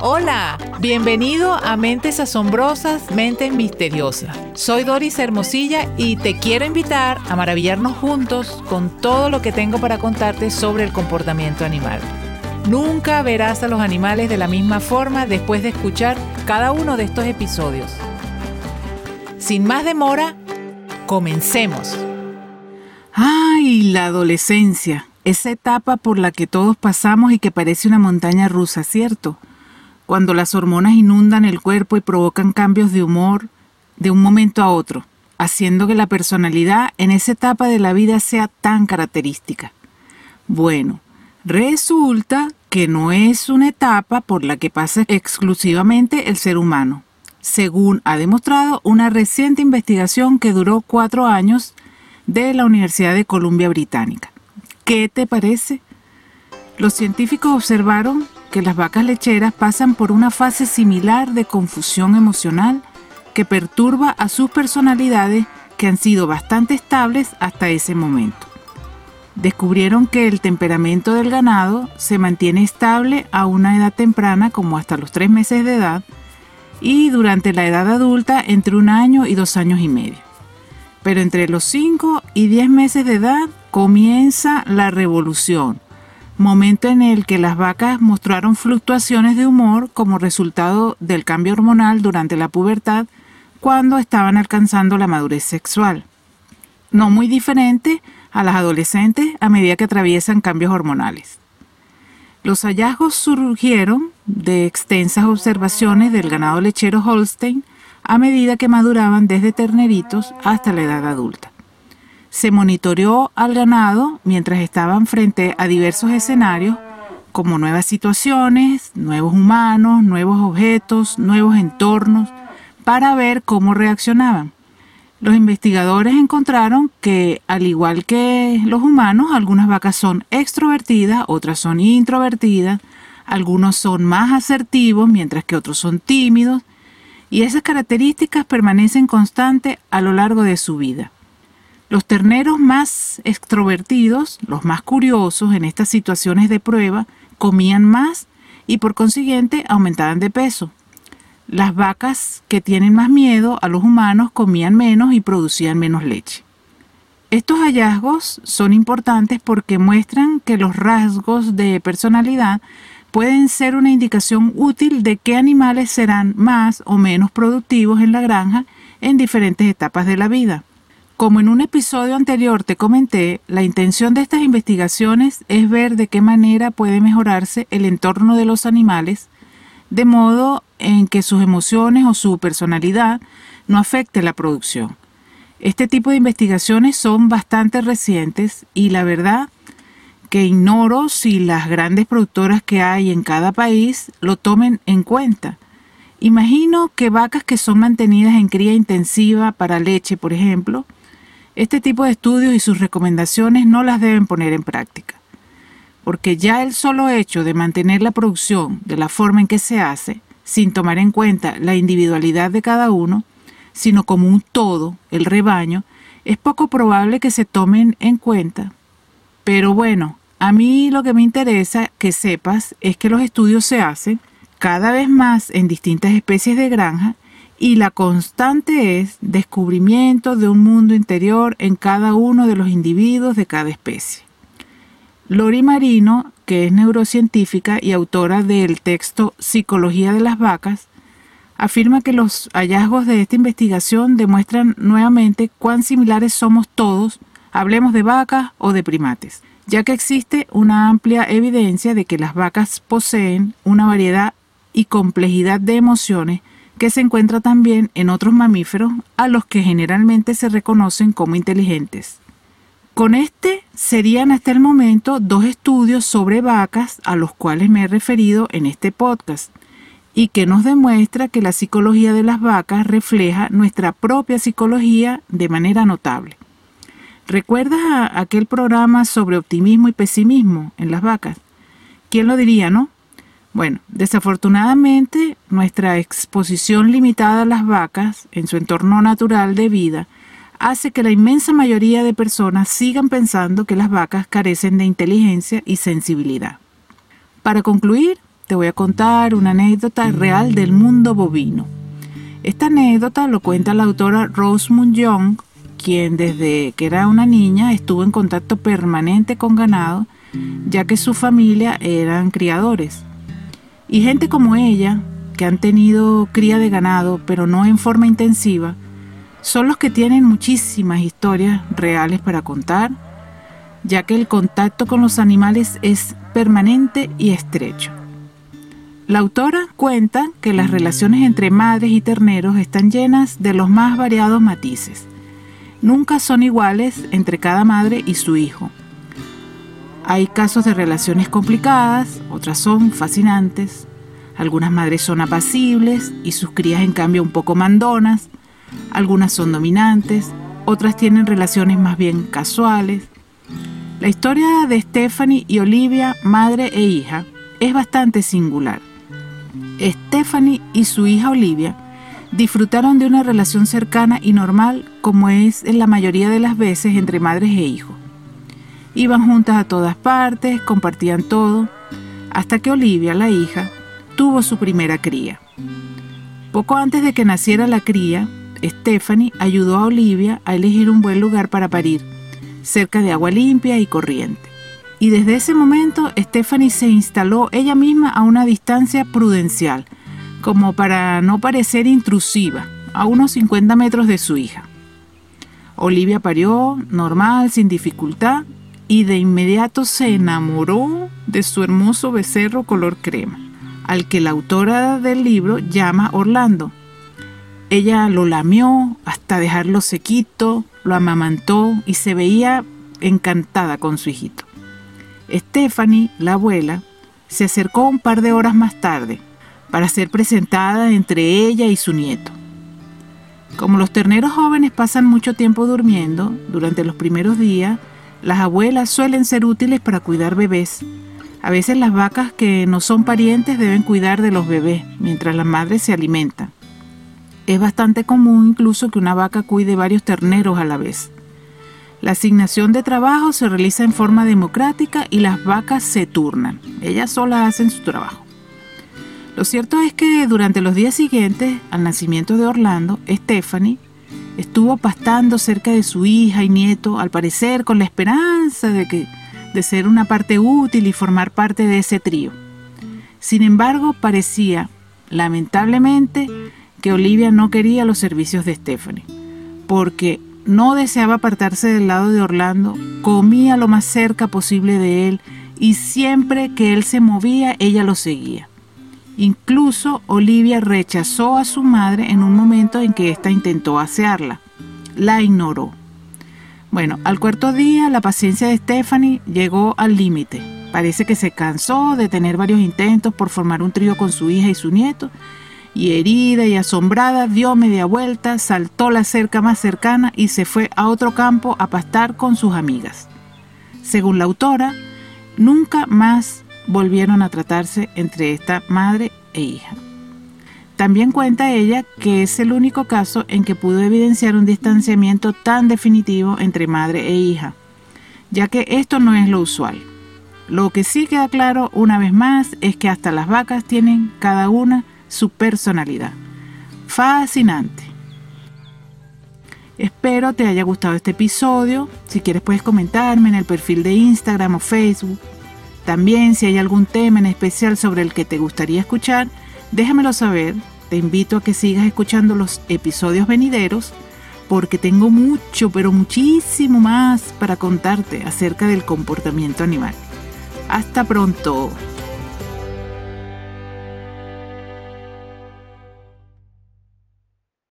Hola, bienvenido a Mentes Asombrosas, Mentes Misteriosas. Soy Doris Hermosilla y te quiero invitar a maravillarnos juntos con todo lo que tengo para contarte sobre el comportamiento animal. Nunca verás a los animales de la misma forma después de escuchar cada uno de estos episodios. Sin más demora, comencemos. ¡Ay, la adolescencia! Esa etapa por la que todos pasamos y que parece una montaña rusa, ¿cierto? Cuando las hormonas inundan el cuerpo y provocan cambios de humor de un momento a otro, haciendo que la personalidad en esa etapa de la vida sea tan característica. Bueno, resulta que no es una etapa por la que pasa exclusivamente el ser humano, según ha demostrado una reciente investigación que duró cuatro años de la Universidad de Columbia Británica. ¿Qué te parece? Los científicos observaron que las vacas lecheras pasan por una fase similar de confusión emocional que perturba a sus personalidades que han sido bastante estables hasta ese momento. Descubrieron que el temperamento del ganado se mantiene estable a una edad temprana como hasta los tres meses de edad y durante la edad adulta entre un año y dos años y medio. Pero entre los 5 y 10 meses de edad comienza la revolución, momento en el que las vacas mostraron fluctuaciones de humor como resultado del cambio hormonal durante la pubertad cuando estaban alcanzando la madurez sexual. No muy diferente a las adolescentes a medida que atraviesan cambios hormonales. Los hallazgos surgieron de extensas observaciones del ganado lechero Holstein a medida que maduraban desde terneritos hasta la edad adulta se monitoreó al ganado mientras estaban frente a diversos escenarios como nuevas situaciones, nuevos humanos, nuevos objetos, nuevos entornos, para ver cómo reaccionaban. Los investigadores encontraron que, al igual que los humanos, algunas vacas son extrovertidas, otras son introvertidas, algunos son más asertivos, mientras que otros son tímidos, y esas características permanecen constantes a lo largo de su vida. Los terneros más extrovertidos, los más curiosos en estas situaciones de prueba, comían más y por consiguiente aumentaban de peso. Las vacas que tienen más miedo a los humanos comían menos y producían menos leche. Estos hallazgos son importantes porque muestran que los rasgos de personalidad pueden ser una indicación útil de qué animales serán más o menos productivos en la granja en diferentes etapas de la vida. Como en un episodio anterior te comenté, la intención de estas investigaciones es ver de qué manera puede mejorarse el entorno de los animales, de modo en que sus emociones o su personalidad no afecte la producción. Este tipo de investigaciones son bastante recientes y la verdad que ignoro si las grandes productoras que hay en cada país lo tomen en cuenta. Imagino que vacas que son mantenidas en cría intensiva para leche, por ejemplo, este tipo de estudios y sus recomendaciones no las deben poner en práctica, porque ya el solo hecho de mantener la producción de la forma en que se hace, sin tomar en cuenta la individualidad de cada uno, sino como un todo, el rebaño, es poco probable que se tomen en cuenta. Pero bueno, a mí lo que me interesa que sepas es que los estudios se hacen cada vez más en distintas especies de granja y la constante es descubrimiento de un mundo interior en cada uno de los individuos de cada especie. Lori Marino, que es neurocientífica y autora del texto Psicología de las vacas, afirma que los hallazgos de esta investigación demuestran nuevamente cuán similares somos todos, hablemos de vacas o de primates, ya que existe una amplia evidencia de que las vacas poseen una variedad y complejidad de emociones que se encuentra también en otros mamíferos a los que generalmente se reconocen como inteligentes. Con este serían hasta el momento dos estudios sobre vacas a los cuales me he referido en este podcast y que nos demuestra que la psicología de las vacas refleja nuestra propia psicología de manera notable. ¿Recuerdas aquel programa sobre optimismo y pesimismo en las vacas? ¿Quién lo diría, no? Bueno, desafortunadamente nuestra exposición limitada a las vacas en su entorno natural de vida hace que la inmensa mayoría de personas sigan pensando que las vacas carecen de inteligencia y sensibilidad. Para concluir, te voy a contar una anécdota real del mundo bovino. Esta anécdota lo cuenta la autora Rosemund Young, quien desde que era una niña estuvo en contacto permanente con ganado, ya que su familia eran criadores. Y gente como ella, que han tenido cría de ganado, pero no en forma intensiva, son los que tienen muchísimas historias reales para contar, ya que el contacto con los animales es permanente y estrecho. La autora cuenta que las relaciones entre madres y terneros están llenas de los más variados matices. Nunca son iguales entre cada madre y su hijo. Hay casos de relaciones complicadas, otras son fascinantes. Algunas madres son apacibles y sus crías en cambio un poco mandonas. Algunas son dominantes, otras tienen relaciones más bien casuales. La historia de Stephanie y Olivia, madre e hija, es bastante singular. Stephanie y su hija Olivia disfrutaron de una relación cercana y normal como es en la mayoría de las veces entre madres e hijos. Iban juntas a todas partes, compartían todo, hasta que Olivia, la hija, tuvo su primera cría. Poco antes de que naciera la cría, Stephanie ayudó a Olivia a elegir un buen lugar para parir, cerca de agua limpia y corriente. Y desde ese momento Stephanie se instaló ella misma a una distancia prudencial, como para no parecer intrusiva, a unos 50 metros de su hija. Olivia parió normal, sin dificultad, y de inmediato se enamoró de su hermoso becerro color crema, al que la autora del libro llama Orlando, ella lo lamió hasta dejarlo sequito, lo amamantó y se veía encantada con su hijito. Stephanie, la abuela, se acercó un par de horas más tarde para ser presentada entre ella y su nieto. Como los terneros jóvenes pasan mucho tiempo durmiendo, durante los primeros días, las abuelas suelen ser útiles para cuidar bebés. A veces las vacas que no son parientes deben cuidar de los bebés mientras las madres se alimentan. Es bastante común incluso que una vaca cuide varios terneros a la vez. La asignación de trabajo se realiza en forma democrática y las vacas se turnan. Ellas solas hacen su trabajo. Lo cierto es que durante los días siguientes al nacimiento de Orlando, Stephanie estuvo pastando cerca de su hija y nieto, al parecer con la esperanza de, que, de ser una parte útil y formar parte de ese trío. Sin embargo, parecía, lamentablemente, que Olivia no quería los servicios de Stephanie, porque no deseaba apartarse del lado de Orlando, comía lo más cerca posible de él y siempre que él se movía ella lo seguía. Incluso Olivia rechazó a su madre en un momento en que ésta intentó asearla. La ignoró. Bueno, al cuarto día la paciencia de Stephanie llegó al límite. Parece que se cansó de tener varios intentos por formar un trío con su hija y su nieto y herida y asombrada dio media vuelta, saltó la cerca más cercana y se fue a otro campo a pastar con sus amigas. Según la autora, nunca más volvieron a tratarse entre esta madre e hija. También cuenta ella que es el único caso en que pudo evidenciar un distanciamiento tan definitivo entre madre e hija, ya que esto no es lo usual. Lo que sí queda claro una vez más es que hasta las vacas tienen cada una su personalidad. Fascinante. Espero te haya gustado este episodio. Si quieres puedes comentarme en el perfil de Instagram o Facebook. También si hay algún tema en especial sobre el que te gustaría escuchar, déjamelo saber. Te invito a que sigas escuchando los episodios venideros porque tengo mucho, pero muchísimo más para contarte acerca del comportamiento animal. Hasta pronto.